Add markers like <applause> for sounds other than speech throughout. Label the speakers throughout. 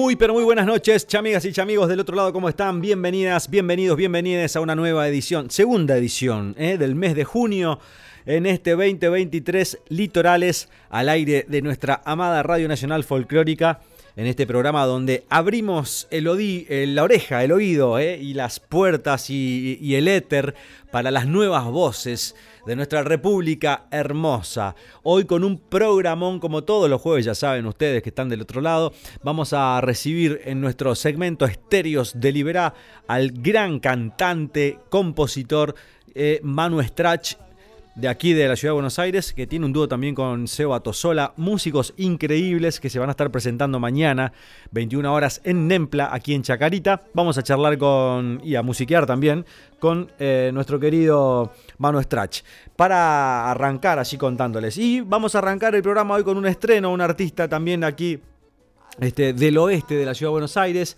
Speaker 1: Muy, pero muy buenas noches, chamigas y chamigos del otro lado, ¿cómo están? Bienvenidas, bienvenidos, bienvenidas a una nueva edición, segunda edición ¿eh? del mes de junio en este 2023 Litorales al aire de nuestra amada Radio Nacional Folclórica en este programa donde abrimos el la oreja, el oído ¿eh? y las puertas y, y, el éter para las nuevas voces de nuestra República hermosa. Hoy con un programón como todos los jueves, ya saben ustedes que están del otro lado, vamos a recibir en nuestro segmento Estéreos de Liberá al gran cantante, compositor eh, Manu Strach de aquí de la ciudad de Buenos Aires, que tiene un dúo también con Seba Tosola, músicos increíbles que se van a estar presentando mañana, 21 horas en Nempla, aquí en Chacarita. Vamos a charlar con, y a musiquear también, con eh, nuestro querido Manu Strach, para arrancar así contándoles. Y vamos a arrancar el programa hoy con un estreno, un artista también aquí este, del oeste de la ciudad de Buenos Aires.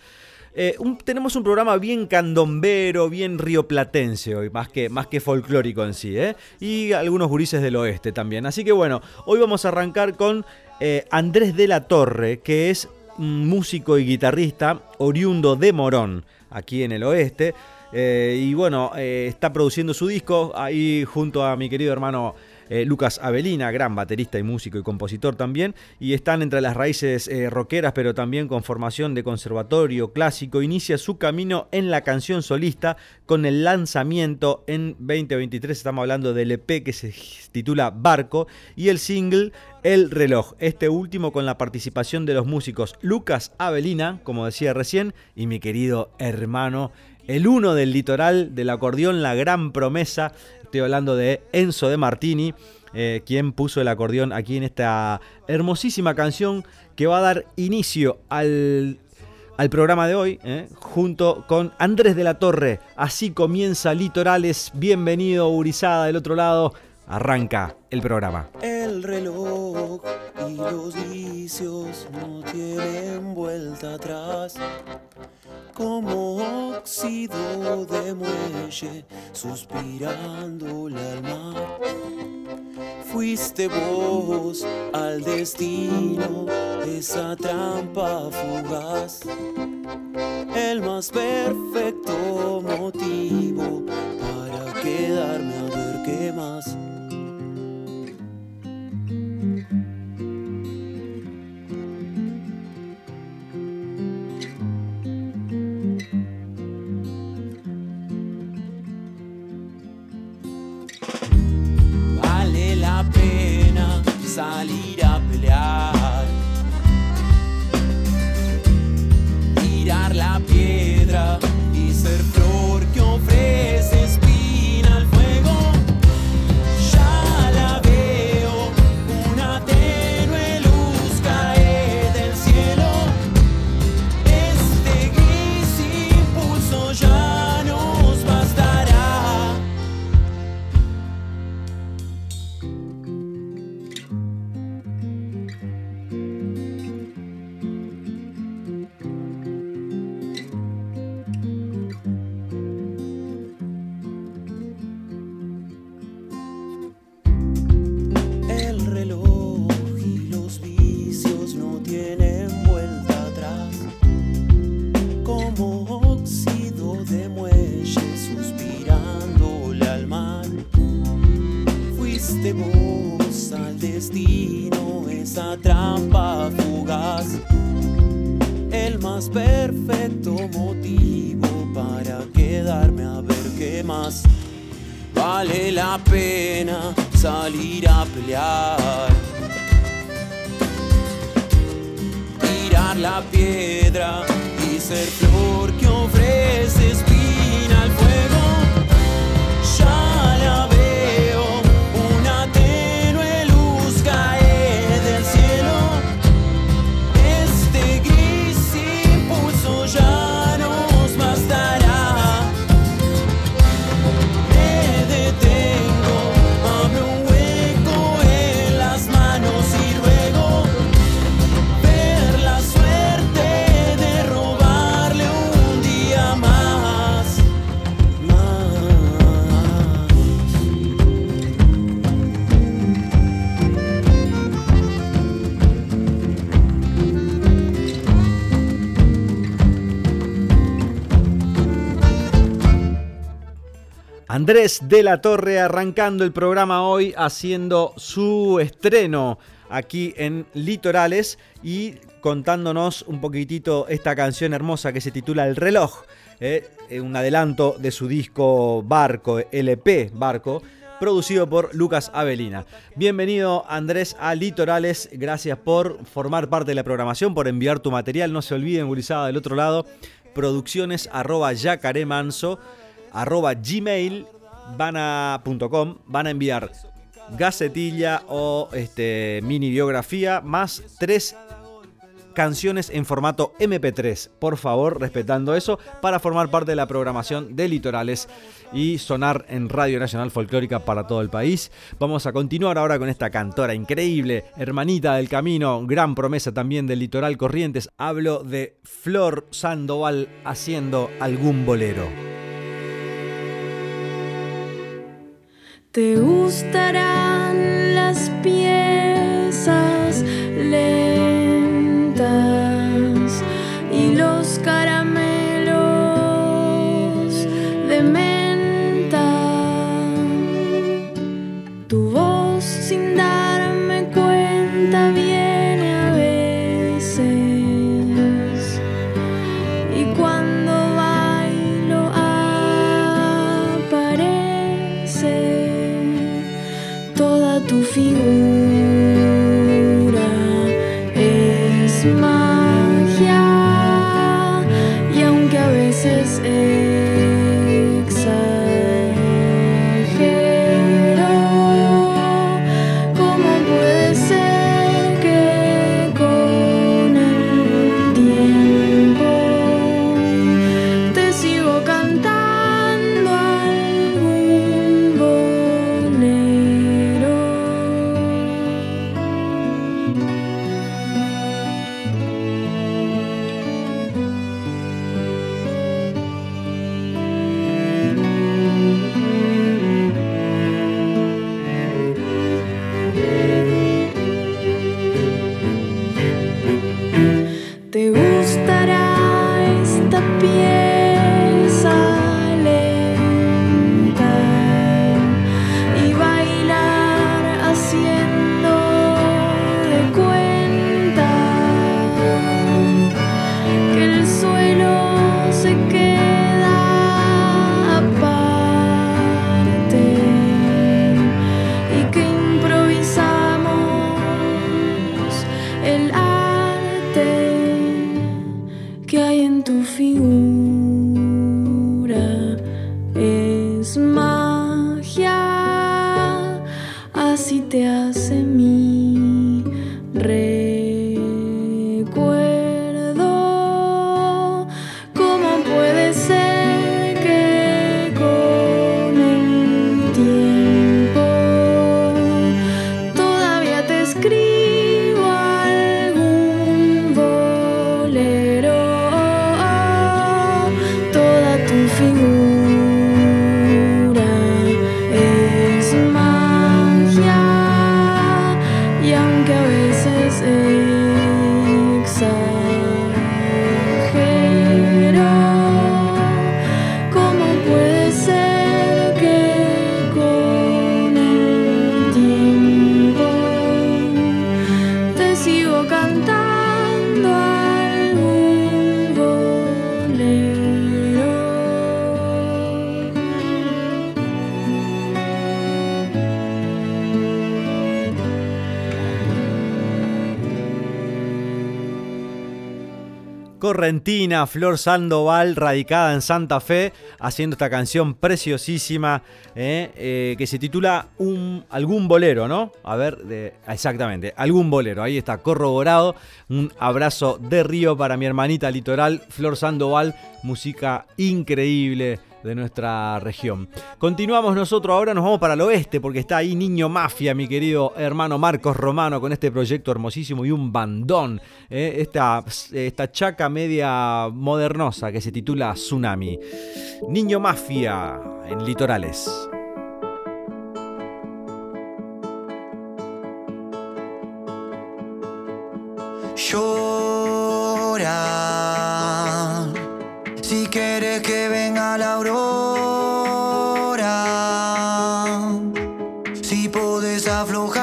Speaker 1: Eh, tenemos un programa bien candombero, bien rioplatense hoy, más que, más que folclórico en sí, ¿eh? Y algunos gurises del oeste también. Así que bueno, hoy vamos a arrancar con eh, Andrés de la Torre, que es músico y guitarrista oriundo de Morón, aquí en el oeste. Y bueno, está produciendo su disco ahí junto a mi querido hermano eh, Lucas Avelina, gran baterista y músico y compositor también, y están entre las raíces eh, rockeras, pero también con formación de conservatorio clásico. Inicia su camino en la canción solista con el lanzamiento en 2023, estamos hablando del EP que se titula Barco, y el single El reloj, este último con la participación de los músicos Lucas Avelina, como decía recién, y mi querido hermano el uno del litoral del acordeón, la gran promesa, Estoy hablando de Enzo de Martini, eh, quien puso el acordeón aquí en esta hermosísima canción que va a dar inicio al, programa de hoy, eh, junto con Andrés de la Torre. Así comienza Litorales. Bienvenido, Urizada, del otro lado. Arranca el programa.
Speaker 2: El reloj y los vicios no tienen vuelta atrás como óxido de muelle suspirando al mar. Fuiste vos al destino, esa trampa fugaz, el más perfecto motivo para quedarme a ver qué más. Salir a pelear. Tirar la piedra y ser flor
Speaker 1: Andrés de la Torre arrancando el programa hoy haciendo su estreno aquí en Litorales y contándonos un poquitito esta canción hermosa que se titula El reloj, eh, un adelanto de su disco Barco, LP Barco, producido por Lucas Avelina. Bienvenido Andrés a Litorales, gracias por formar parte de la programación, por enviar tu material, no se olviden, gurizada del otro lado, producciones arroba yacaremanso arroba gmail van a, van a enviar gacetilla o este, mini biografía más tres canciones en formato MP3. Por favor, respetando eso, para formar parte de la programación de Litorales y sonar en Radio Nacional Folclórica para todo el país. Vamos a continuar ahora con esta cantora increíble, hermanita del camino, gran promesa también del Litoral Corrientes. Hablo de Flor Sandoval haciendo algún bolero.
Speaker 3: Te gustarán las piezas
Speaker 1: Correntina, Flor Sandoval, radicada en Santa Fe, haciendo esta canción preciosísima eh, eh, que se titula un, Algún bolero, ¿no? A ver, exactamente, algún bolero, ahí está corroborado. Un abrazo de río para mi hermanita litoral, Flor Sandoval, música increíble de nuestra región. Continuamos nosotros ahora, nos vamos para el oeste porque está ahí Niño Mafia, mi querido hermano Marcos Romano, con este proyecto hermosísimo y un bandón. eh, esta, esta chaca media modernosa que se titula Tsunami. Niño Mafia en litorales.
Speaker 4: Llora si quieres que venga aflojar.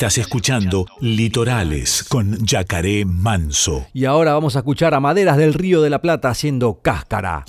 Speaker 5: Estás escuchando Litorales con Yacaré Manso.
Speaker 1: Y ahora vamos a escuchar a Maderas del Río de la Plata haciendo cáscara.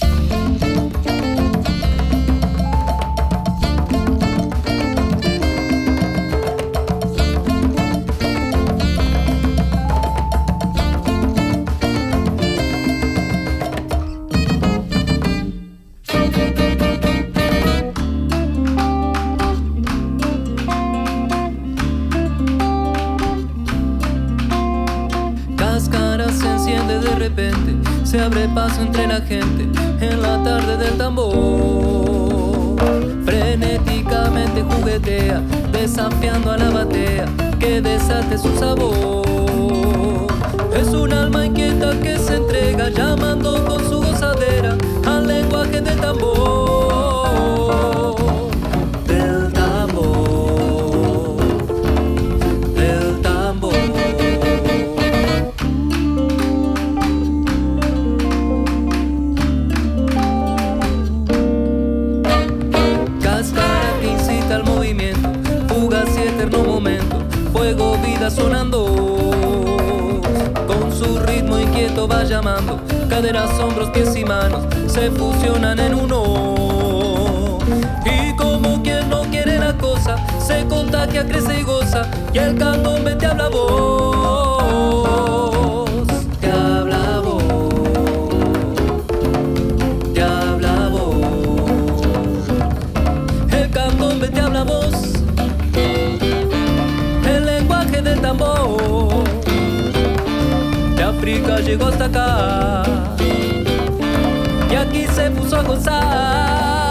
Speaker 4: Se abre paso entre la gente en la tarde del tambor. Frenéticamente juguetea, desafiando a la batea que desate su sabor. Es un alma inquieta que se entrega, llamando con su gozadera al lenguaje del tambor. Sonando. Con su ritmo inquieto va llamando, caderas, hombros, pies y manos se fusionan en uno. Y como quien no quiere la cosa, se contagia, crece y goza, y el candombe te habla voz. Llegó hasta acá y aquí se puso a gozar.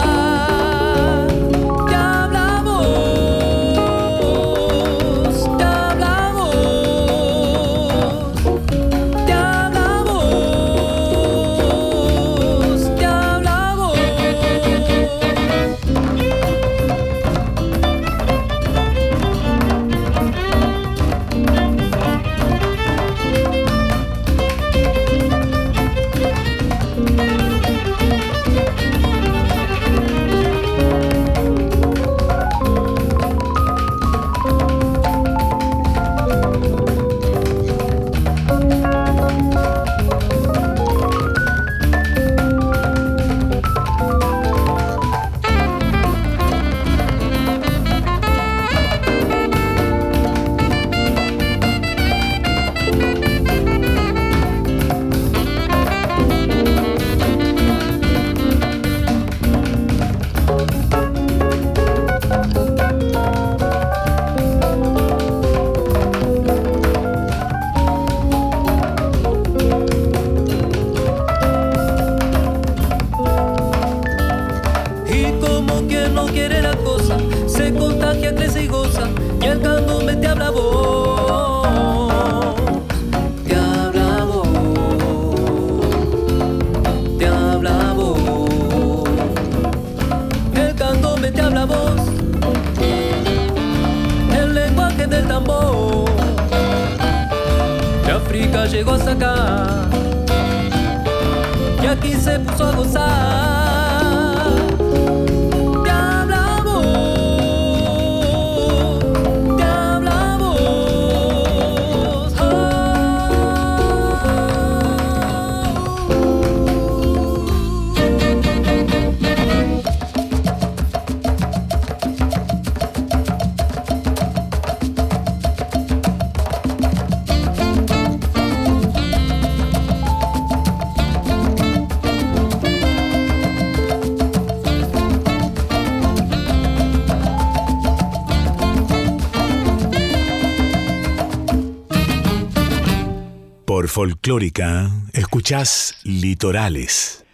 Speaker 5: Folclórica, escuchás Litorales.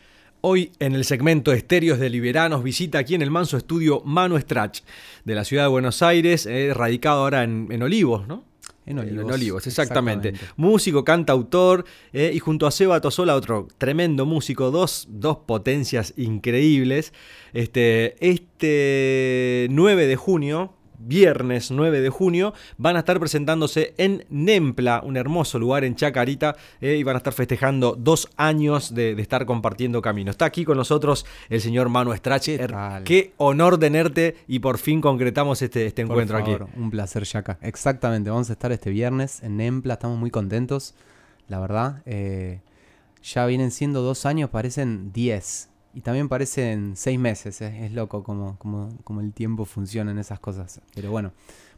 Speaker 1: Hoy en el segmento Estéreos de Liberanos visita aquí en el Manso Estudio Manu Strach de la ciudad de Buenos Aires, eh, radicado ahora en, en Olivos, ¿no?
Speaker 6: En Olivos,
Speaker 1: Olivos, exactamente.
Speaker 6: exactamente.
Speaker 1: Músico, cantautor, eh, y junto a Seba Tosola, otro tremendo músico, dos, dos potencias increíbles. Este, este 9 de junio viernes 9 de junio, van a estar presentándose en Nempla, un hermoso lugar en Chacarita, eh, y van a estar festejando dos años de, de estar compartiendo camino. Está aquí con nosotros el señor Manu Strach.
Speaker 6: ¿Qué
Speaker 1: honor tenerte y por fin concretamos este, este
Speaker 6: Por
Speaker 1: encuentro
Speaker 6: favor,
Speaker 1: aquí.
Speaker 6: Un placer, Yaka. Exactamente, vamos a estar este viernes en Nempla, estamos muy contentos, la verdad. eh, ya vienen siendo dos años, parecen diez. Y también parecen seis meses, es loco como, como, como el tiempo funciona en esas cosas. Pero bueno,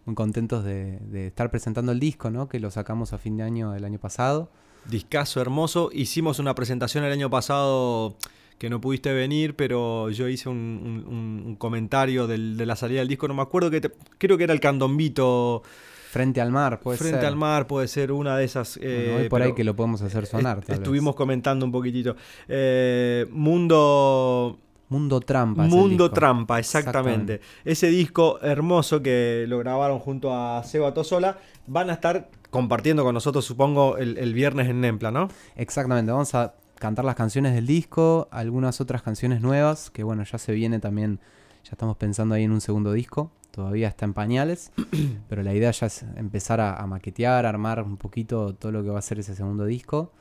Speaker 6: muy contentos de, estar presentando el disco, ¿no? Que lo sacamos a fin de año del año pasado.
Speaker 1: Discazo hermoso. Hicimos una presentación el año pasado que no pudiste venir, pero yo hice un, comentario de la salida del disco. No me acuerdo que te- creo que era el candombito
Speaker 6: Frente al mar, puede
Speaker 1: frente
Speaker 6: ser.
Speaker 1: al mar, puede ser una de esas.
Speaker 6: Bueno,
Speaker 1: eh,
Speaker 6: hoy por ahí que lo podemos hacer sonar.
Speaker 1: est-
Speaker 6: tal vez.
Speaker 1: estuvimos comentando un poquitito. Eh, Mundo
Speaker 6: Mundo Trampa.
Speaker 1: Mundo. Trampa, exactamente. Ese disco hermoso que lo grabaron junto a Seba Tosola, van a estar compartiendo con nosotros, supongo, el, el viernes en Nempla, ¿no?
Speaker 6: Exactamente, vamos a cantar las canciones del disco, algunas otras canciones nuevas, que bueno, ya se viene también, ya estamos pensando ahí en un segundo disco, todavía está en pañales, <clears throat> pero la idea ya es empezar a, a maquetear, a armar un poquito todo lo que va a ser ese segundo disco,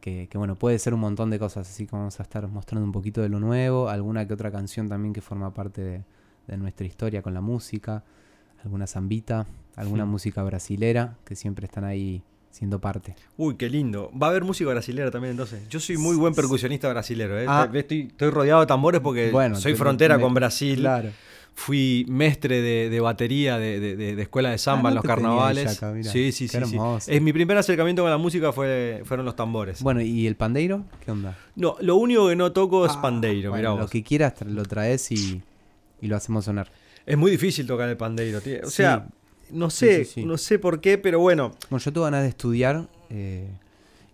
Speaker 6: que, que, bueno, puede ser un montón de cosas, así que vamos a estar mostrando un poquito de lo nuevo, alguna que otra canción también que forma parte de, de nuestra historia con la música, alguna zambita, alguna música brasilera, que siempre están ahí siendo parte.
Speaker 1: Uy, qué lindo. Va a haber música brasilera también entonces. Yo soy muy buen percusionista brasilero. ¿eh?
Speaker 6: Ah.
Speaker 1: Estoy, estoy rodeado de tambores porque
Speaker 6: Bueno,
Speaker 1: soy
Speaker 6: te-
Speaker 1: frontera
Speaker 6: me-
Speaker 1: con Brasil.
Speaker 6: Claro.
Speaker 1: Fui mestre de, de batería de, de- de- de escuela de samba
Speaker 6: Ah,
Speaker 1: en
Speaker 6: no
Speaker 1: los carnavales.
Speaker 6: mira.
Speaker 1: sí, sí, sí. Es mi primer acercamiento con la música fue, fueron los tambores.
Speaker 6: Bueno, ¿y el pandeiro? ¿Qué onda?
Speaker 1: No, lo único que no toco es
Speaker 6: Ah,
Speaker 1: pandeiro,
Speaker 6: bueno,
Speaker 1: mirá
Speaker 6: Lo que quieras lo traes y, y lo hacemos sonar.
Speaker 1: Es muy difícil tocar el pandeiro. tío. O
Speaker 6: Sí.
Speaker 1: sea, no
Speaker 6: Sí,
Speaker 1: sé,
Speaker 6: sí, sí.
Speaker 1: no sé por qué, pero bueno.
Speaker 6: Bueno, yo tengo ganas de estudiar eh,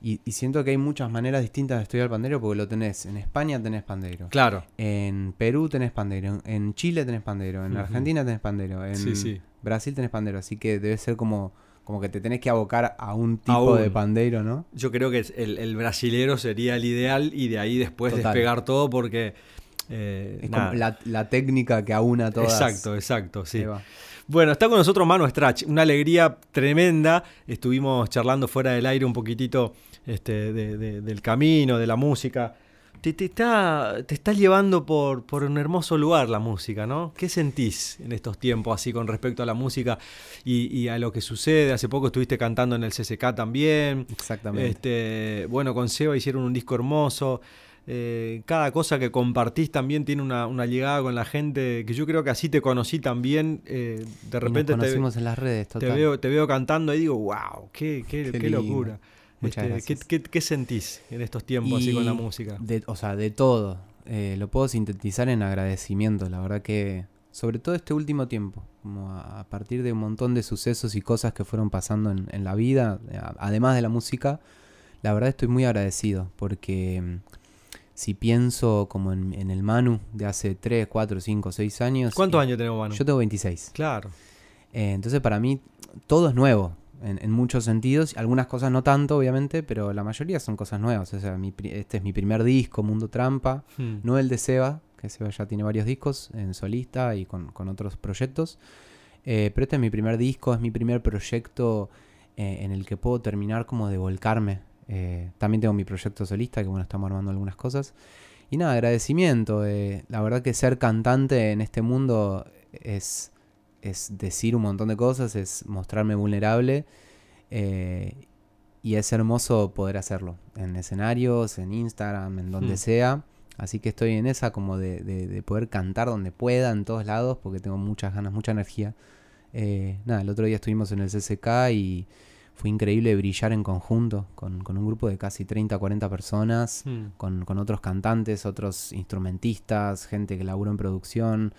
Speaker 6: y, y siento que hay muchas maneras distintas de estudiar el pandeiro porque lo tenés. En España tenés pandeiro.
Speaker 1: Claro.
Speaker 6: En Perú tenés pandeiro. En Chile tenés pandeiro. En. Argentina tenés pandeiro. En
Speaker 1: Sí, sí.
Speaker 6: Brasil tenés pandeiro. Así que debe ser como, como que te tenés que abocar a un tipo de pandeiro, ¿no?
Speaker 1: Yo creo que el, el brasilero sería el ideal y de ahí después
Speaker 6: Total.
Speaker 1: despegar todo porque... eh,
Speaker 6: Es como la, la técnica que aúna todas.
Speaker 1: Exacto, exacto, sí. Bueno, está con nosotros Manu Strach, una alegría tremenda. Estuvimos charlando fuera del aire un poquitito este, de- de- del camino, de la música. Te, te está, te está llevando por, por un hermoso lugar la música, ¿no? ¿Qué sentís en estos tiempos así con respecto a la música y, y a lo que sucede? Hace poco estuviste cantando en el CCK también.
Speaker 6: Exactamente.
Speaker 1: Este, bueno, con Seba hicieron un disco hermoso. Eh, cada cosa que compartís también tiene una, una llegada con la gente, que yo creo que así te conocí también. eh, de repente
Speaker 6: nos
Speaker 1: te,
Speaker 6: conocimos en las redes,
Speaker 1: te
Speaker 6: total.
Speaker 1: veo, te veo cantando y digo, wow, qué, qué,
Speaker 6: Qué
Speaker 1: qué
Speaker 6: lindo. Muchas
Speaker 1: Este,
Speaker 6: gracias.
Speaker 1: ¿qué, qué, qué sentís en estos tiempos así con la
Speaker 6: Y
Speaker 1: música?
Speaker 6: de- o sea, de todo. Eh, lo puedo sintetizar en agradecimiento. La verdad que, sobre todo este último tiempo, como a, a partir de un montón de sucesos y cosas que fueron pasando en, en la vida, a- además de la música, la verdad estoy muy agradecido porque mm, si pienso como en, en el Manu de hace 3, 4, 5, 6 años.
Speaker 1: ¿Cuántos
Speaker 6: eh,
Speaker 1: años tenemos, Manu?
Speaker 6: Yo tengo 26.
Speaker 1: Claro.
Speaker 6: Eh, entonces para mí todo es nuevo en, en muchos sentidos. Algunas cosas no tanto, obviamente, pero la mayoría son cosas nuevas. O sea, mi este es mi primer disco, Mundo Trampa.
Speaker 1: Hmm.
Speaker 6: No el de Seba, que Seba ya tiene varios discos en solista y con, con otros proyectos. Eh, pero este es mi primer disco, es mi primer proyecto eh, en el que puedo terminar como de volcarme. Eh, también tengo mi proyecto solista, que bueno, estamos armando algunas cosas. Y nada, agradecimiento. la verdad que ser cantante en este mundo es, es decir un montón de cosas, es mostrarme vulnerable. eh, y es hermoso poder hacerlo en escenarios, en Instagram, en donde
Speaker 1: Hmm.
Speaker 6: sea. Así que estoy en esa como de, de- de poder cantar donde pueda, en todos lados, porque tengo muchas ganas, mucha energía. Eh, nada, el otro día estuvimos en el CCK y fue increíble brillar en conjunto con, con un grupo de casi 30, 40 personas,
Speaker 1: Hmm.
Speaker 6: con, con otros cantantes, otros instrumentistas, gente que labura en producción.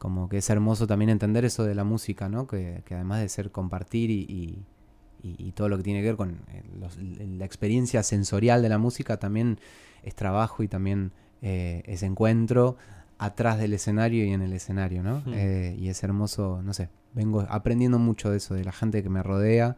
Speaker 6: Como que es hermoso también entender eso de la música, ¿no? Que, que además de ser compartir y, y- y- todo lo que tiene que ver con eh, los- la experiencia sensorial de la música, también es trabajo y también eh, es encuentro atrás del escenario y en el escenario, ¿no?
Speaker 1: Mm.
Speaker 6: Eh, y es hermoso, no sé, vengo aprendiendo mucho de eso, de la gente que me rodea,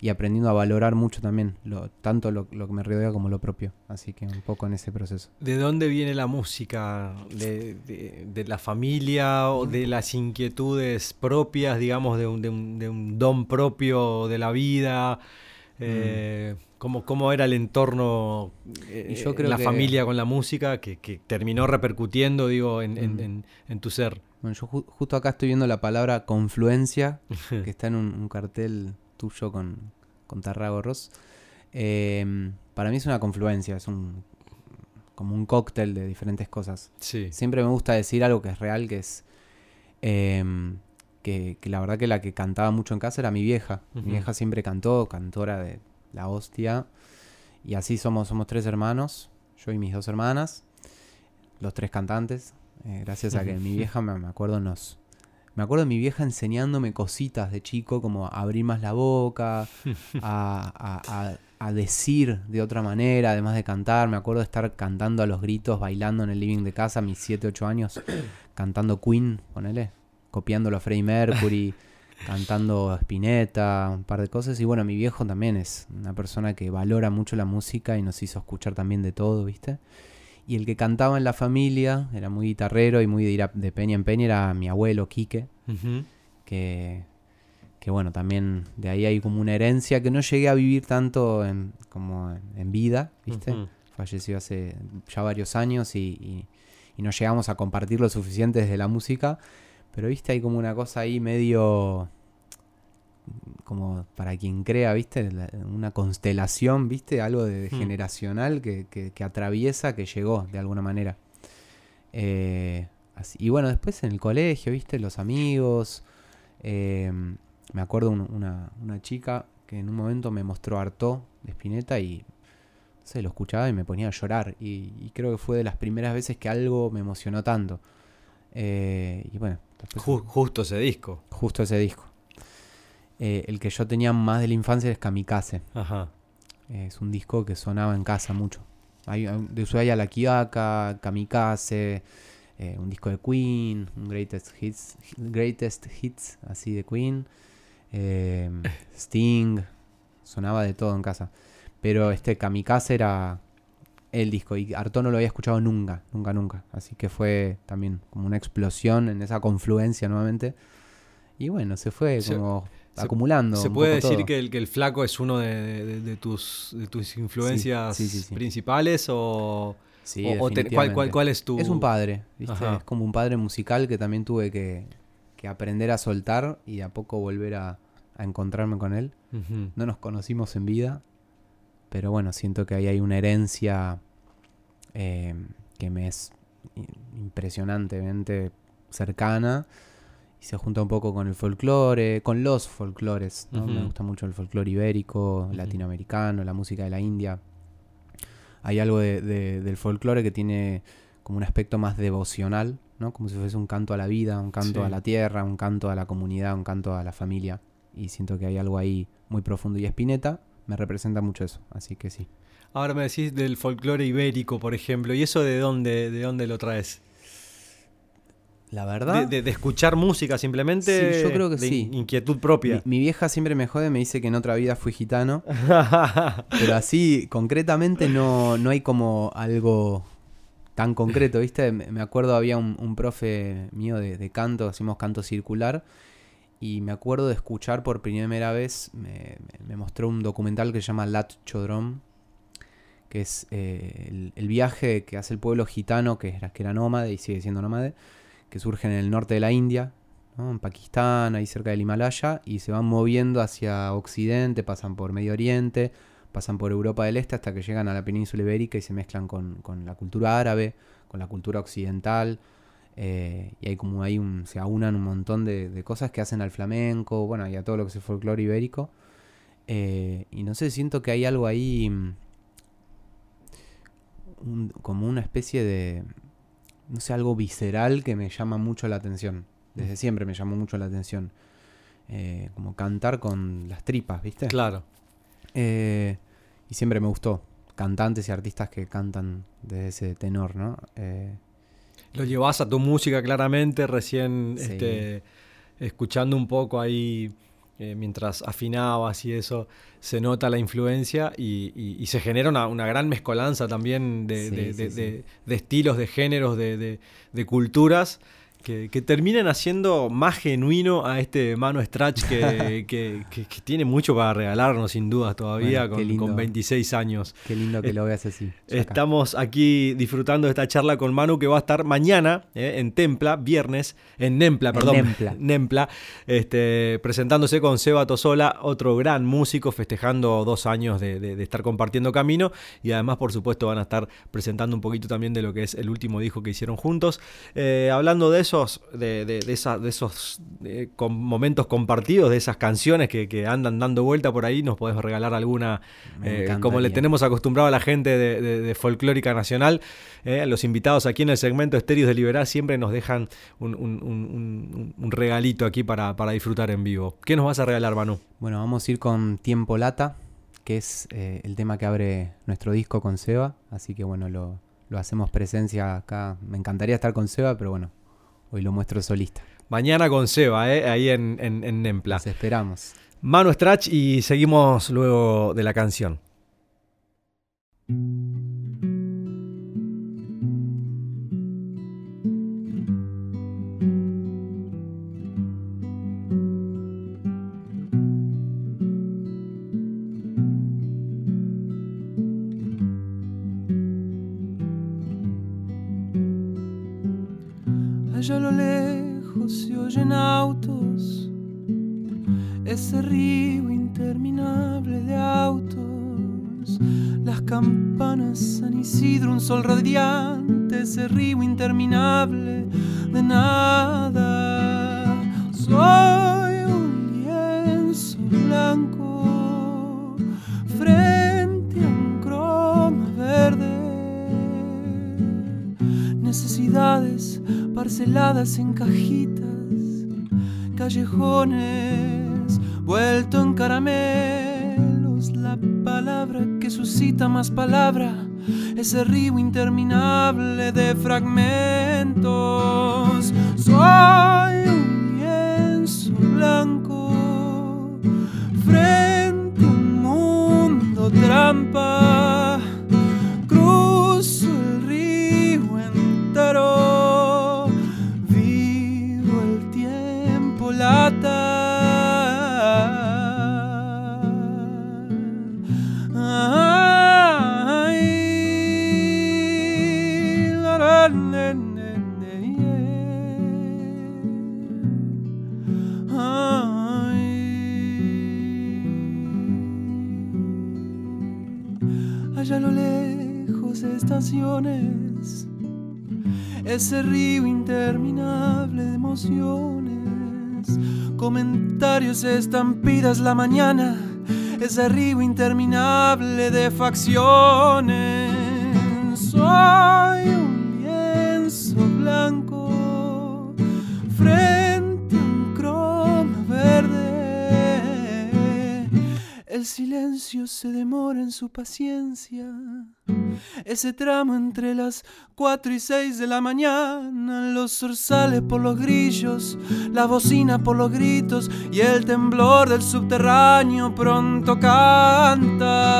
Speaker 6: y aprendiendo a valorar mucho también, lo, tanto lo, lo que me rodea como lo propio. Así que un poco en ese proceso.
Speaker 1: ¿De dónde viene la música? ¿De, de- de la familia o de las inquietudes propias, digamos, de un, de un- don propio de la vida? Eh, ¿cómo, cómo era el entorno, eh,
Speaker 6: Y yo creo
Speaker 1: la
Speaker 6: que-
Speaker 1: familia con la música que, que terminó repercutiendo, digo, en, en-
Speaker 6: Mm.
Speaker 1: en- en tu ser?
Speaker 6: Bueno, yo ju- justo acá estoy viendo la palabra confluencia, <laughs> que está en un, un cartel tuyo con, con Tarrago Ross. Eh, para mí es una confluencia, es un como un cóctel de diferentes cosas.
Speaker 1: Sí.
Speaker 6: Siempre me gusta decir algo que es real, que es em, que, que la verdad que la que cantaba mucho en casa era mi vieja. Mi vieja siempre cantó, cantora de la hostia. Y así somos, somos tres hermanos, yo y mis dos hermanas, los tres cantantes. eh, gracias a que <laughs> mi vieja, me, me acuerdo, nos... Me acuerdo de mi vieja enseñándome cositas de chico, como a abrir más la boca, <laughs> a, a- a- a decir de otra manera, además de cantar. Me acuerdo de estar cantando a los gritos, bailando en el living de casa, mis 7, 8 años, <coughs> cantando Queen, ponele, copiándolo a Freddie Mercury, <laughs> cantando Spinetta, un par de cosas. Y bueno, mi viejo también es una persona que valora mucho la música y nos hizo escuchar también de todo, ¿viste? Y el que cantaba en la familia, era muy guitarrero y muy de ir a- de peña en peña, era mi abuelo Quique que, que bueno, también de ahí hay como una herencia que no llegué a vivir tanto en, como en, en vida, ¿viste? Falleció hace ya varios años y, y- y no llegamos a compartir lo suficiente desde la música, pero viste, hay como una cosa ahí medio como para quien crea, ¿viste? La- Una constelación, ¿viste? Algo de
Speaker 1: Hmm.
Speaker 6: generacional que, que- que atraviesa, que llegó de alguna manera. Eh, así- y bueno, después en el colegio, ¿viste? Los amigos. eh, me acuerdo un- una, una chica que en un momento me mostró Artó de Spinetta y no sé, lo escuchaba y me ponía a llorar. Y, y creo que fue de las primeras veces que algo me emocionó tanto. Eh, y bueno,
Speaker 1: Ju- justo ese disco.
Speaker 6: justo ese disco. Eh, el que yo tenía más de la infancia es Kamikaze.
Speaker 1: Ajá.
Speaker 6: Es un disco que sonaba en casa mucho. Hay, de Ushuaia la Quiaca, Kamikaze, eh, un disco de Queen, un Greatest Hits, Greatest Hits así de Queen, eh, <laughs> Sting, sonaba de todo en casa. Pero este Kamikaze era el disco y Arto no lo había escuchado nunca, nunca, nunca. Así que fue también como una explosión en esa confluencia nuevamente. Y bueno, se fue como
Speaker 1: se-
Speaker 6: acumulando.
Speaker 1: ¿Se puede decir que el, que el flaco es uno de, de- de tus, de tus influencias
Speaker 6: sí, sí, sí.
Speaker 1: principales o, te- ¿cuál, cuál, cuál es tu...?
Speaker 6: Es un padre, ¿viste? Es como un padre musical que también tuve que, que aprender a soltar y a poco volver a, a encontrarme con él. No nos conocimos en vida, pero bueno, siento que ahí hay una herencia eh, que me es impresionantemente cercana y se junta un poco con el folclore, con los folclores. ¿no? Me gusta mucho el folclore ibérico, latinoamericano, la música de la India. Hay algo de- de- del folclore que tiene como un aspecto más devocional, ¿no? Como si fuese un canto a la vida, un canto
Speaker 1: Sí.
Speaker 6: a la tierra, un canto a la comunidad, un canto a la familia. Y siento que hay algo ahí muy profundo. Y Spinetta me representa mucho eso, así que sí.
Speaker 1: Ahora me decís del folclore ibérico, por ejemplo, ¿y eso de dónde, de dónde lo traes?
Speaker 6: La verdad,
Speaker 1: ¿De, de- de escuchar música simplemente?
Speaker 6: Sí, yo creo que
Speaker 1: de
Speaker 6: sí.
Speaker 1: in- Inquietud propia.
Speaker 6: mi, mi vieja siempre me jode, me dice que en otra vida fui gitano, <laughs> pero así concretamente no, no hay como algo tan concreto, ¿viste? Me acuerdo había un, un profe mío de, de canto, hacíamos canto circular, y me acuerdo de escuchar por primera vez, me mostró un documental que se llama Lat Chodron, que es eh, el, el viaje que hace el pueblo gitano, que era, que era nómade y sigue siendo nómade, que surge en el norte de la India, en Pakistán, ahí cerca del Himalaya, y se van moviendo hacia Occidente, pasan por Medio Oriente, pasan por Europa del Este hasta que llegan a la península ibérica y se mezclan con, con la cultura árabe, con la cultura occidental, eh, y hay como hay un, se aunan un montón de, de cosas que hacen al flamenco, bueno, y a todo lo que es el folclore ibérico. Eh, y no sé, siento que hay algo ahí, mm, como una especie de, no sé, algo visceral que me llama mucho la atención. Desde siempre me llamó mucho la atención. Eh, como cantar con las tripas, ¿viste?
Speaker 1: claro.
Speaker 6: Eh, y siempre me gustó. Cantantes y artistas que cantan desde ese tenor, ¿no? Eh,
Speaker 1: Lo llevas a tu música claramente, recién
Speaker 6: Sí.
Speaker 1: este, escuchando un poco ahí eh, mientras afinabas y eso, se nota la influencia y, y- y se genera una, una gran mezcolanza también de,
Speaker 6: Sí,
Speaker 1: de-
Speaker 6: sí,
Speaker 1: de-
Speaker 6: sí.
Speaker 1: de- de estilos, de géneros, de culturas. Que, que terminan haciendo más genuino a este Mano Stratch <laughs> que, que- tiene mucho para regalarnos sin dudas todavía
Speaker 6: Bueno,
Speaker 1: con, con 26 años.
Speaker 6: Qué lindo que
Speaker 1: Eh,
Speaker 6: lo veas así.
Speaker 1: Estamos aquí disfrutando de esta charla con Manu que va a estar mañana eh, en Templa, viernes, en Nempla,
Speaker 6: En
Speaker 1: perdón.
Speaker 6: Nempla. <laughs>
Speaker 1: Nempla, este, presentándose con Seba Tosola, otro gran músico, festejando dos años de, de- de estar compartiendo camino. Y además, por supuesto, van a estar presentando un poquito también de lo que es el último disco que hicieron juntos. Eh, hablando de esos, de, de- de esa- de esos con- momentos compartidos, de esas canciones que, que andan dando vuelta por ahí, nos podés regalar alguna, eh, como le tenemos acostumbrado a la gente de, Folclórica Nacional. eh, los invitados aquí en el segmento Estéreos de Liberar siempre nos dejan un, un- un- un- un regalito aquí para, para disfrutar en vivo. ¿Qué nos vas a regalar, Manu?
Speaker 6: Bueno, vamos a ir con Tiempo Lata, que es eh, el tema que abre nuestro disco con Seba. Así que bueno, lo, lo hacemos presencia acá. Me encantaría estar con Seba, pero bueno, hoy lo muestro solista.
Speaker 1: Mañana con Seba, eh, ahí en, en, en Nempla.
Speaker 6: Los esperamos.
Speaker 1: Manu Strach y seguimos luego de la canción.
Speaker 7: Ese río interminable de autos, las campanas San Isidro, un sol radiante, ese río interminable de nada. Soy un lienzo blanco frente a un croma verde necesidades parceladas en cajitas, callejones vuelto en caramelos, la palabra que suscita más palabra, ese río interminable de fragmentos. Soy un lienzo blanco frente a un mundo trampa ese río interminable de emociones, comentarios, estampidas la mañana, ese río interminable de facciones. Soy silencio se demora en su paciencia. Ese tramo entre las 4 y 6 de la mañana, los zorzales por los grillos, la bocina por los gritos y el temblor del subterráneo pronto cantan.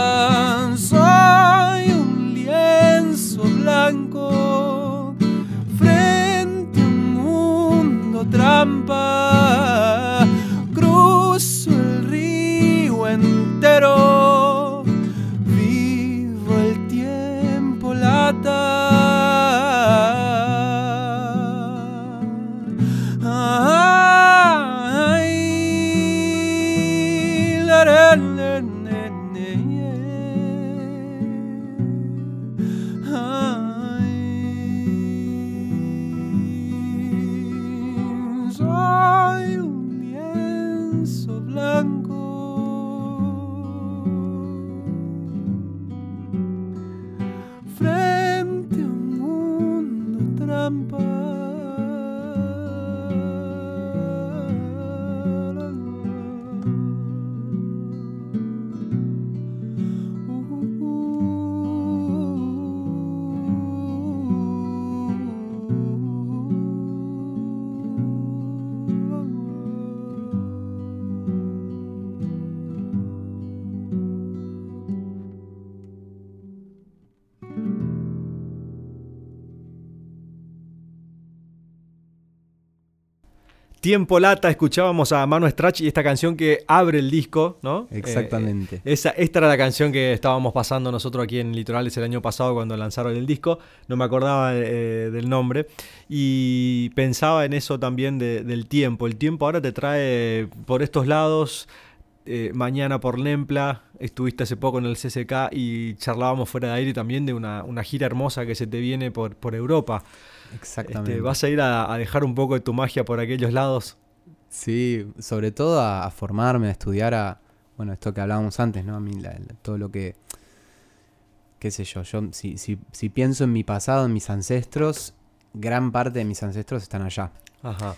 Speaker 7: Tiempo Lata
Speaker 1: escuchábamos a Manu Strach y esta canción que abre el disco, ¿no?
Speaker 6: Exactamente.
Speaker 1: Eh, esa, esta era la canción que estábamos pasando nosotros aquí en Litorales el año pasado cuando lanzaron el disco. No me acordaba eh, del nombre. Y pensaba en eso también de- del tiempo. El tiempo ahora te trae por estos lados. Eh, mañana por Lempla, estuviste hace poco en el CCK y charlábamos fuera de aire también de una, una gira hermosa que se te viene por, por Europa.
Speaker 6: Exactamente.
Speaker 1: Este, ¿Vas a ir a, a dejar un poco de tu magia por aquellos lados?
Speaker 6: Sí, sobre todo a, a formarme, a estudiar a, bueno, esto que hablábamos antes, ¿no? A mí la- la- todo lo que, qué sé yo, yo si, si, si pienso en mi pasado, en mis ancestros, gran parte de mis ancestros están allá.
Speaker 1: Ajá.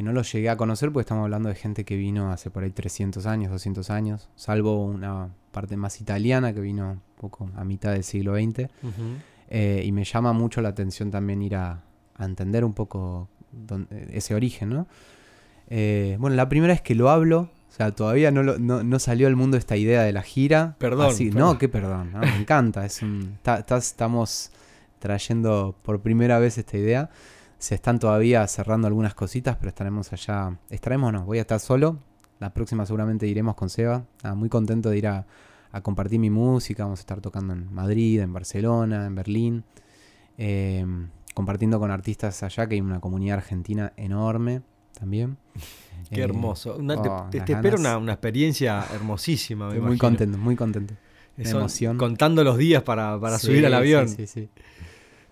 Speaker 6: Que no los llegué a conocer porque estamos hablando de gente que vino hace por ahí 300 años, 200 años, salvo una parte más italiana que vino un poco a mitad del siglo XX. Eh, y me llama mucho la atención también ir a, a entender un poco dónde- ese origen, ¿no? Eh, bueno, la primera vez que lo hablo, o sea, todavía no, lo- no, no salió al mundo esta idea de la gira.
Speaker 1: Perdón,
Speaker 6: Así,
Speaker 1: perdón.
Speaker 6: No, qué perdón, ¿no? me encanta. Es un, estamos trayendo por primera vez esta idea. Se están todavía cerrando algunas cositas, pero estaremos allá. Estaremos, no, voy a estar solo. La próxima seguramente iremos con Seba. Muy contento de ir a, a compartir mi música. Vamos a estar tocando en Madrid, en Barcelona, en Berlín. eh, compartiendo con artistas allá, que hay una comunidad argentina enorme también.
Speaker 1: Qué
Speaker 6: Eh,
Speaker 1: hermoso. Una- te-
Speaker 6: oh,
Speaker 1: te,
Speaker 6: las
Speaker 1: te espero una, una experiencia hermosísima, me
Speaker 6: Estoy muy contento, muy contento. de
Speaker 1: Son
Speaker 6: emoción.
Speaker 1: Contando los días para, para
Speaker 6: Sí,
Speaker 1: subir al avión.
Speaker 6: Sí, sí, sí.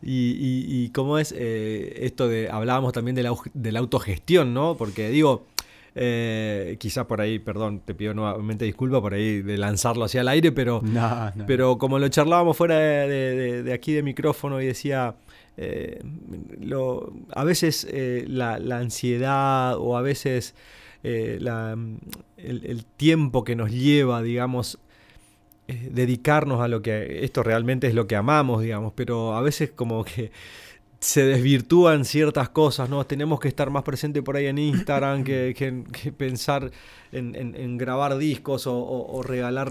Speaker 1: Y, y- y cómo es eh, esto de, hablábamos también de la, de la autogestión, ¿no? Porque digo, eh, quizás por ahí, perdón, te pido nuevamente disculpa por ahí de lanzarlo hacia el aire, pero,
Speaker 6: No, no.
Speaker 1: pero como lo charlábamos fuera de, de- de- de aquí de micrófono y decía, eh, lo- a veces eh, la, la ansiedad o a veces la- el, el tiempo que nos lleva, digamos, eh, dedicarnos a lo que esto realmente es lo que amamos, digamos, pero a veces como que se desvirtúan ciertas cosas, ¿no? Tenemos que estar más presente por ahí en Instagram que, que- que pensar en, en- en grabar discos o, o- o regalar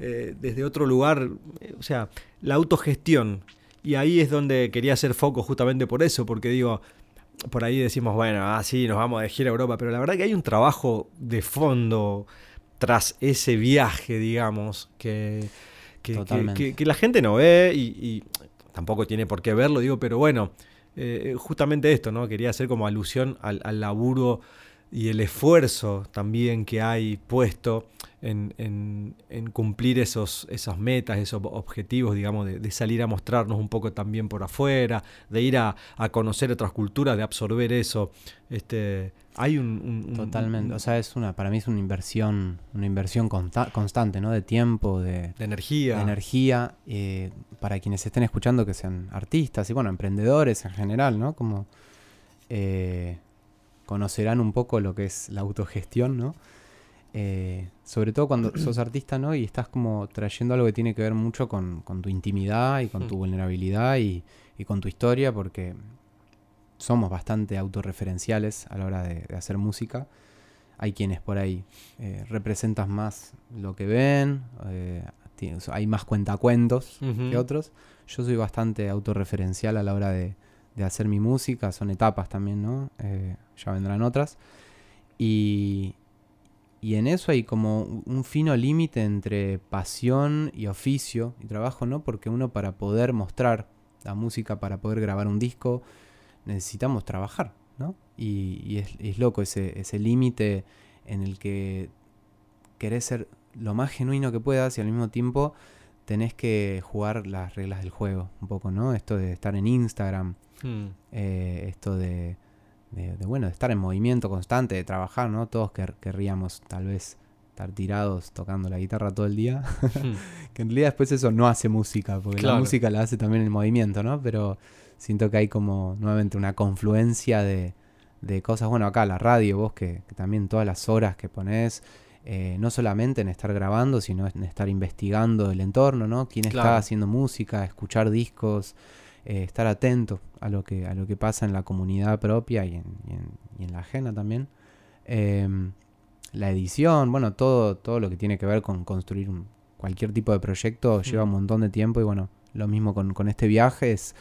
Speaker 1: eh, desde otro lugar. eh, O sea, la autogestión. Y ahí es donde quería hacer foco justamente por eso, porque digo, por ahí decimos, bueno, ah, sí, nos vamos a gira a Europa, pero la verdad que hay un trabajo de fondo tras ese viaje, digamos, que, que, la gente no ve y, y tampoco tiene por qué verlo, digo, pero bueno, eh, justamente esto, ¿no? Quería hacer como alusión al, al laburo y el esfuerzo también que hay puesto en, en- en cumplir esos, esas metas, esos objetivos, digamos, de, de salir a mostrarnos un poco también por afuera, de ir a, a conocer otras culturas, de absorber eso. Este, hay un, un- un-
Speaker 6: Totalmente.
Speaker 1: un-
Speaker 6: O sea, es una, para mí es una inversión, una inversión consta- constante, ¿no? De tiempo, de,
Speaker 1: de energía.
Speaker 6: de energía. eh, para quienes estén escuchando que sean artistas y bueno, emprendedores en general, ¿no? Como eh, conocerán un poco lo que es la autogestión, ¿no? Eh, sobre todo cuando <clears throat> sos artista, ¿no? Y estás como trayendo algo que tiene que ver mucho con, con tu intimidad y con tu vulnerabilidad y, y con tu historia, porque somos bastante autorreferenciales a la hora de, de hacer música. Hay quienes por ahí eh, representas más lo que ven, eh, hay más cuentacuentos que otros. Yo soy bastante autorreferencial a la hora de, de hacer mi música, son etapas también, ¿no? Eh, ya vendrán otras. Y, y en eso hay como un fino límite entre pasión y oficio y trabajo, ¿no? Porque uno para poder mostrar la música, para poder grabar un disco, necesitamos trabajar, ¿no? Y, y es, es loco ese, ese límite en el que querés ser lo más genuino que puedas y al mismo tiempo tenés que jugar las reglas del juego un poco, ¿no? Esto de estar en Instagram,
Speaker 1: Mm.
Speaker 6: eh, esto de, de- de, bueno, de estar en movimiento constante, de trabajar, ¿no? Todos quer- querríamos tal vez estar tirados tocando la guitarra todo el día, <laughs> que en realidad después eso no hace música, porque
Speaker 1: Claro.
Speaker 6: la música la hace también el movimiento, ¿no? Pero siento que hay como nuevamente una confluencia de, de cosas, bueno, acá la radio, vos que, que también todas las horas que pones, eh, no solamente en estar grabando, sino en estar investigando el entorno, ¿no? Quién
Speaker 1: Claro.
Speaker 6: está haciendo música, escuchar discos, eh, estar atento a lo que a lo que pasa en la comunidad propia y en, y en- y en la ajena también. Em, la edición, bueno, todo, todo lo que tiene que ver con construir un- cualquier tipo de proyecto lleva un montón de tiempo y bueno, lo mismo con, con este viaje es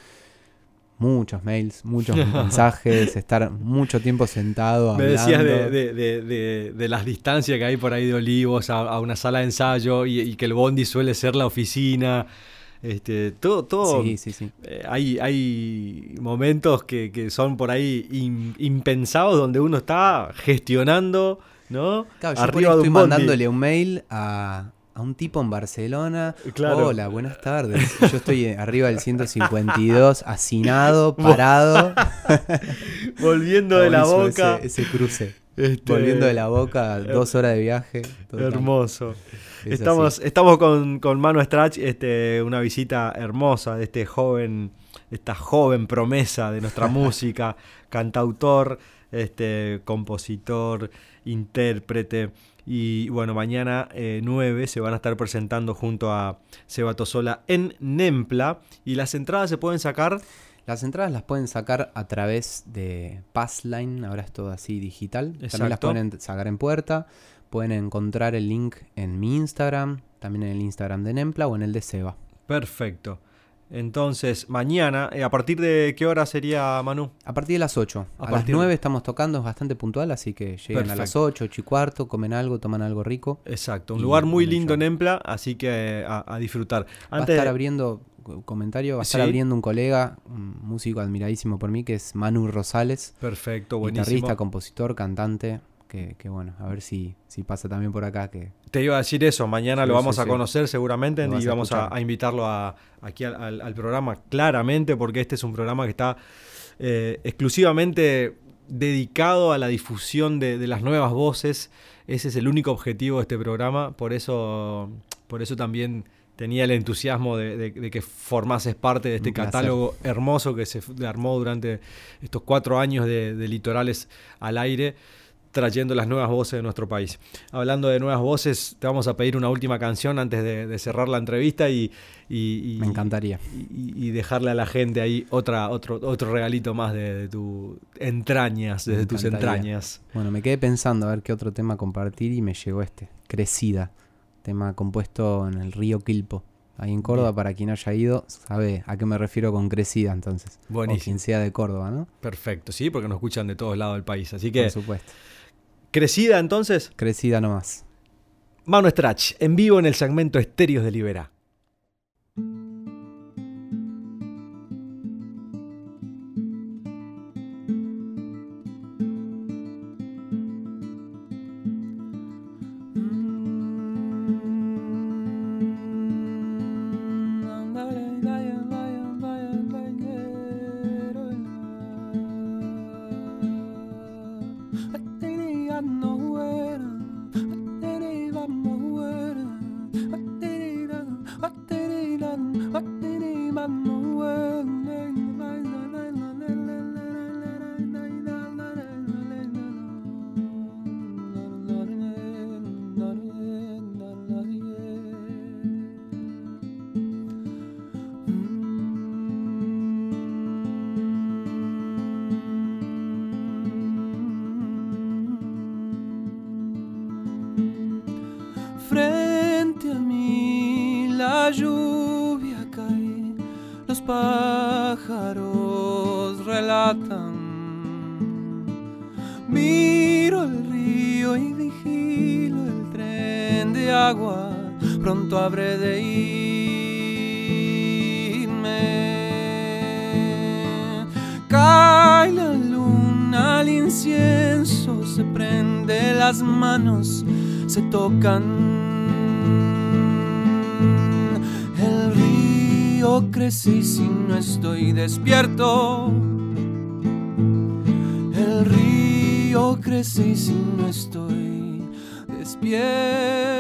Speaker 6: muchos mails, muchos <laughs> mensajes, estar mucho tiempo sentado.
Speaker 7: Me decías de,
Speaker 6: hablando.
Speaker 7: de- de- de- de las distancias que hay por ahí de Olivos a, a una sala de ensayo y, y que el bondi suele ser la oficina. Este, todo, todo.
Speaker 6: Sí, sí, sí.
Speaker 7: eh, hay, hay momentos que, que son por ahí im- impensados donde uno está gestionando, ¿no?
Speaker 6: Claro, yo
Speaker 7: Arriba
Speaker 6: estoy mandándole un mail a, a un tipo en Barcelona.
Speaker 7: Claro.
Speaker 6: Hola, buenas tardes. Yo estoy eh, arriba del 152, hacinado, parado. <laughs>
Speaker 7: Volviendo de la boca.
Speaker 6: Ese, ese cruce.
Speaker 7: Este,
Speaker 6: Volviendo de la boca, dos horas de viaje.
Speaker 7: Hermoso.
Speaker 6: es
Speaker 7: Estamos,
Speaker 6: así.
Speaker 7: estamos con, con Manu Strach, este, una visita hermosa de este joven, esta joven promesa de nuestra <laughs> música, cantautor, este, compositor, intérprete. Y bueno, mañana eh, 9 se van a estar presentando junto a Seba Tosola en Nempla. Y las entradas se pueden sacar.
Speaker 6: Las entradas las pueden sacar a través de Passline, ahora es todo así digital. También las pueden sacar en puerta. Pueden encontrar el link en mi Instagram, también en el Instagram de Nempla o en el de Seba.
Speaker 7: Perfecto. Entonces, mañana, eh, ¿a partir de qué hora sería Manu?
Speaker 6: A partir de las 8.
Speaker 7: A
Speaker 6: A, las
Speaker 7: partir-
Speaker 6: 9 estamos tocando, es bastante puntual, así que lleguen a las
Speaker 7: Perfecto.
Speaker 6: 8, 8 y cuarto, comen algo, toman algo rico.
Speaker 7: Exacto, un lugar muy lindo en Empla, así que a, a disfrutar.
Speaker 6: Va a
Speaker 7: Antes,
Speaker 6: estar abriendo, comentario, va a estar
Speaker 7: Sí.
Speaker 6: abriendo un colega, un músico admiradísimo por mí, que es Manu Rosales.
Speaker 7: perfecto, buenísimo.
Speaker 6: Guitarrista, compositor, cantante. Que, que bueno, a ver si, si pasa también por acá. Que
Speaker 7: Te iba a decir eso, mañana
Speaker 6: Sí,
Speaker 7: lo vamos
Speaker 6: sí,
Speaker 7: a
Speaker 6: sí.
Speaker 7: conocer seguramente y vamos a, invitarlo a- aquí al, al- al programa claramente porque este es un programa que está eh, exclusivamente dedicado a la difusión de, de las nuevas voces. Ese es el único objetivo de este programa, por eso, por eso también tenía el entusiasmo de, de- de que formases parte de este catálogo hermoso que se armó durante estos cuatro años de, de litorales al aire trayendo las nuevas voces de nuestro país. Hablando de nuevas voces, te vamos a pedir una última canción antes de, cerrar la entrevista y, y- y-
Speaker 6: me encantaría.
Speaker 7: y, y dejarle a la gente ahí otra, otro, otro regalito más de, tus entrañas, desde tus entrañas.
Speaker 6: Bueno, me quedé pensando a ver qué otro tema compartir y me llegó este, Crecida, tema compuesto en el río Quilpo. Ahí en Córdoba,
Speaker 7: Bien.
Speaker 6: para quien haya ido, sabe a qué me refiero con Crecida entonces. O
Speaker 7: Buenísimo.
Speaker 6: quien sea de Córdoba, ¿no?
Speaker 7: Perfecto, sí, porque nos escuchan de todos lados del país. Así
Speaker 6: Por
Speaker 7: que,
Speaker 6: supuesto.
Speaker 7: crecida entonces,
Speaker 6: Crecida nomás.
Speaker 7: Mano Strach, en vivo en el segmento Estéreos de Libera. yeah.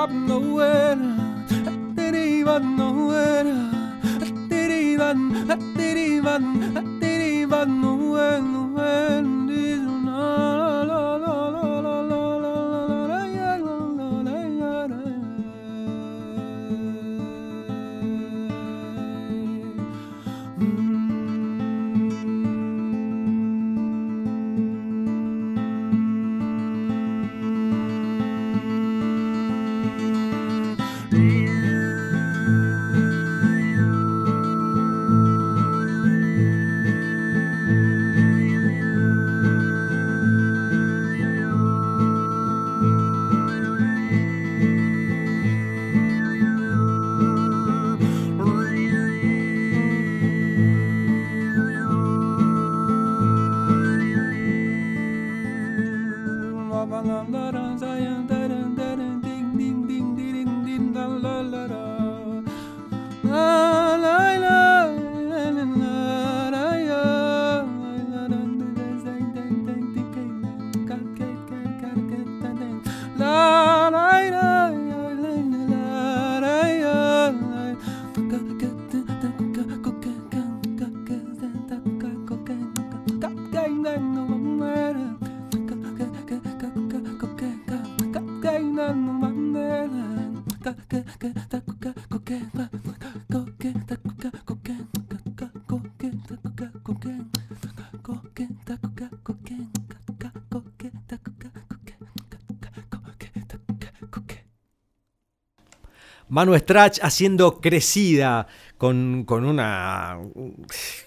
Speaker 7: stop nowhere. That didn't even nowhere. That didn't even, that didn't even.
Speaker 1: Manu Strach haciendo crecida con, con una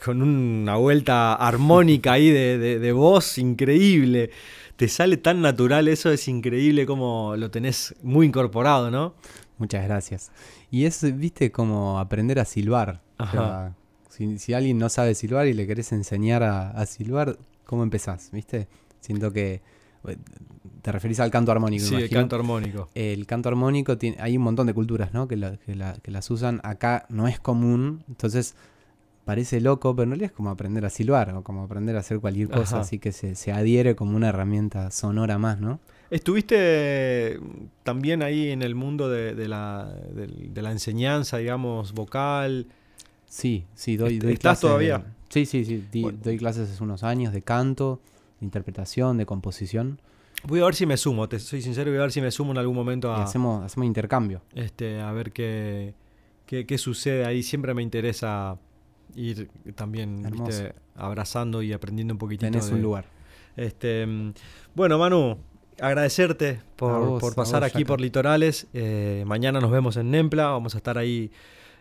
Speaker 1: con una vuelta armónica ahí de, de- de voz increíble. Te sale tan natural eso, es increíble como lo tenés muy incorporado, ¿no?
Speaker 6: Muchas gracias. Y es, viste, como aprender a silbar. O sea, si, si alguien no sabe silbar y le querés enseñar a, a silbar, ¿cómo empezás? ¿Viste? Siento que te referís al canto armónico.
Speaker 1: Sí, el canto armónico.
Speaker 6: El canto armónico tiene, hay un montón de culturas, ¿no? Que, la- que la- que las usan. Acá no es común, entonces parece loco, pero realidad es como aprender a silbar o como aprender a hacer cualquier cosa,
Speaker 1: Ajá.
Speaker 6: así que se, se adhiere como una herramienta sonora más, ¿no?
Speaker 1: ¿Estuviste también ahí en el mundo de, de la, del- de la enseñanza, digamos, vocal?
Speaker 6: Sí, sí, doy, doy
Speaker 1: ¿estás
Speaker 6: clases
Speaker 1: todavía?
Speaker 6: sí, sí, sí, di-
Speaker 1: Bueno.
Speaker 6: doy clases hace unos años de canto, de interpretación, de composición
Speaker 1: Voy a ver si me sumo, te soy sincero, voy a ver si me sumo en algún momento
Speaker 6: y
Speaker 1: a,
Speaker 6: hacemos, hacemos intercambio.
Speaker 1: este, a ver qué, qué, qué sucede ahí. Siempre me interesa ir también viste, abrazando y aprendiendo un poquitito.
Speaker 6: Tenés
Speaker 1: de-
Speaker 6: un lugar.
Speaker 1: Este, mm, bueno, Manu, agradecerte por,
Speaker 6: vos,
Speaker 1: por pasar
Speaker 6: vos,
Speaker 1: aquí por Litorales. Eh, mañana nos vemos en Nempla, vamos a estar ahí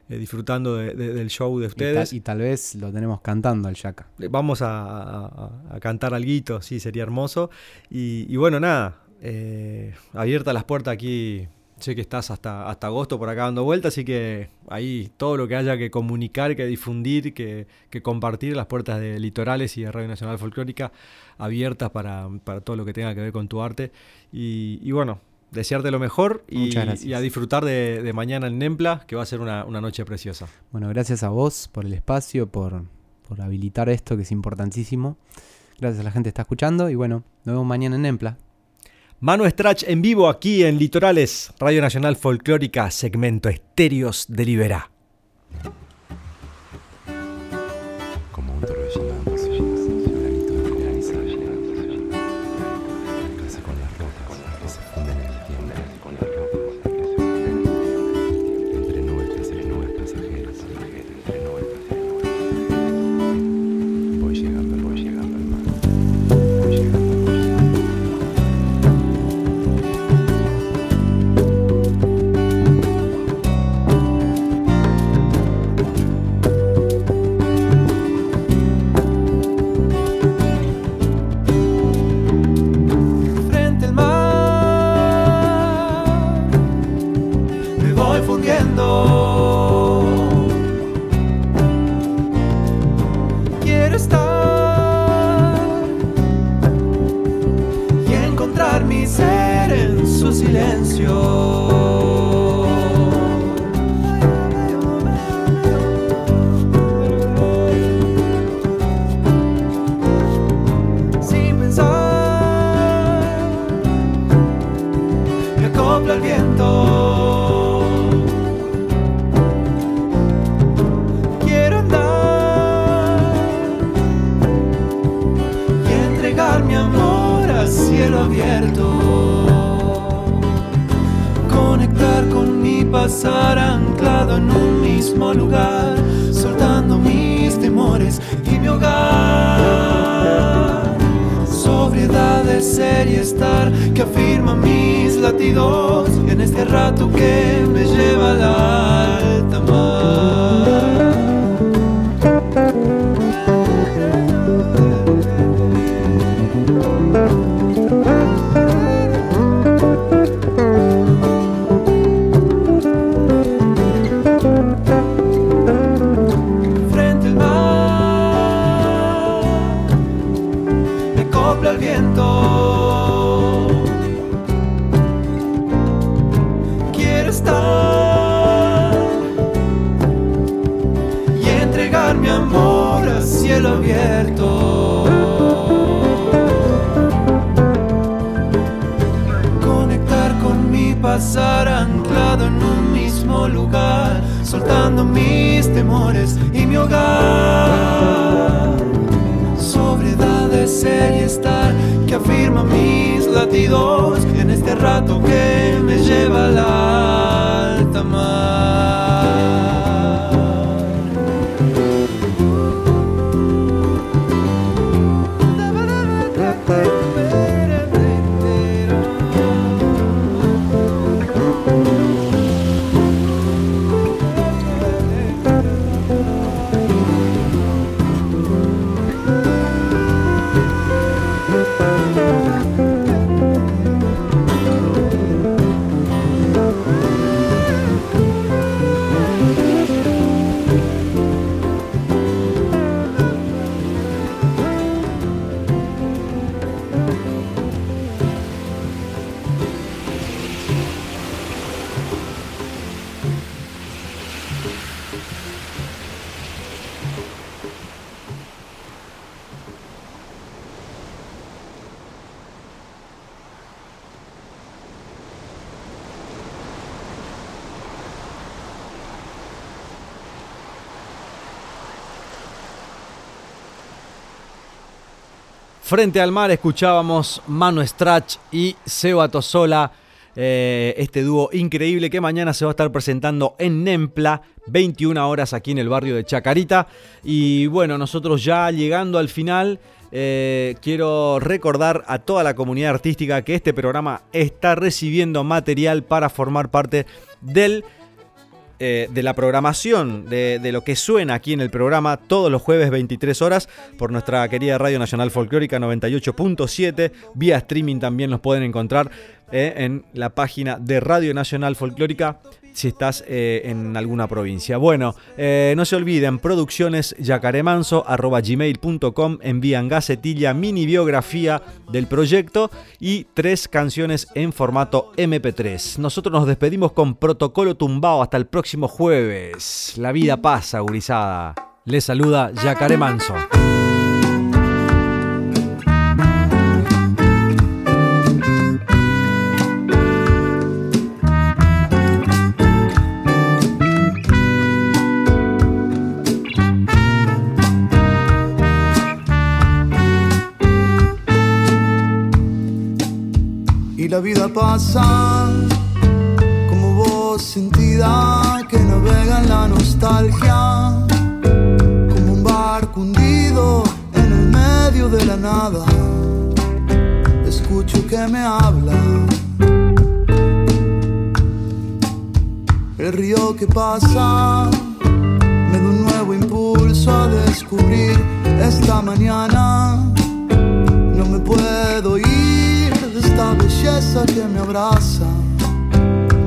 Speaker 1: eh, disfrutando de- de- del show de
Speaker 6: Y, ta-
Speaker 1: ustedes.
Speaker 6: y tal vez lo tenemos cantando al Yaka.
Speaker 1: Vamos a, a- a cantar algo, sí, sería hermoso. Y, y bueno, nada, eh, abiertas las puertas aquí. Sé que estás hasta, hasta agosto por acá dando vueltas, así que ahí todo lo que haya que comunicar, que difundir, que, que compartir, las puertas de Litorales y de Radio Nacional Folclórica abiertas para, para todo lo que tenga que ver con tu arte. Y, y bueno, desearte lo mejor y, a disfrutar de, de mañana en Nempla, que va a ser una, una noche preciosa.
Speaker 6: Bueno, gracias a vos por el espacio, por, por habilitar esto que es importantísimo. Gracias a la gente que está escuchando y bueno, nos vemos mañana en Empla.
Speaker 1: Manu Strach en vivo aquí en Litorales, Radio Nacional Folclórica, segmento Estéreos de Liberá.
Speaker 7: en este rato que Frente al mar
Speaker 1: escuchábamos Mano Strach y Seba Tosola, eh, este dúo increíble que mañana se va a estar presentando en Nempla, 21 horas aquí en el barrio de Chacarita. Y bueno, nosotros ya llegando al final, eh, quiero recordar a toda la comunidad artística que este programa está recibiendo material para formar parte del eh, de la programación de, de lo que suena aquí en el programa todos los jueves 23 horas por nuestra querida Radio Nacional Folclórica 98.7. Vía streaming también los pueden encontrar eh, en la página de Radio Nacional Folclórica si estás eh, en alguna provincia. Bueno, eh, no se olviden, producciones gmail.com envían gacetilla, mini biografía del proyecto y tres canciones en formato MP3. Nosotros nos despedimos con protocolo tumbao hasta el próximo jueves. La vida pasa, gurizada. Les saluda Yacaré Manso.
Speaker 8: La vida pasa como voz sentida que navega en la nostalgia, como un barco hundido en el medio de la nada. Escucho que me habla. El río que pasa me da un nuevo impulso a descubrir esta mañana. No me puedo ir esta belleza que me abraza,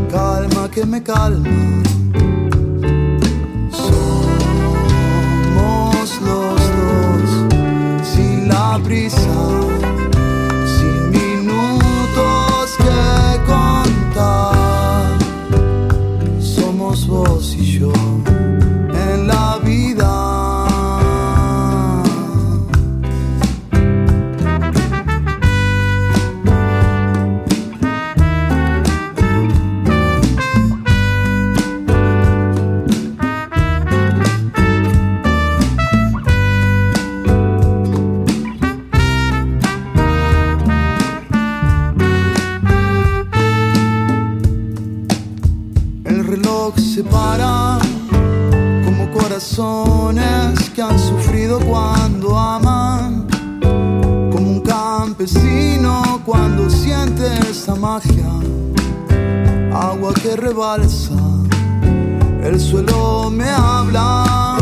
Speaker 8: calma que me calma. Somos los dos, sin la prisa, sin minutos que contar. Somos vos y yo. Rebalsa, el suelo me habla,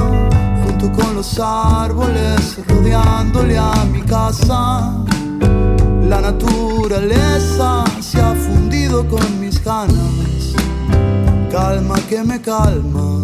Speaker 8: junto con los árboles rodeándole a mi casa. La naturaleza se ha fundido con mis ganas, calma que me calma.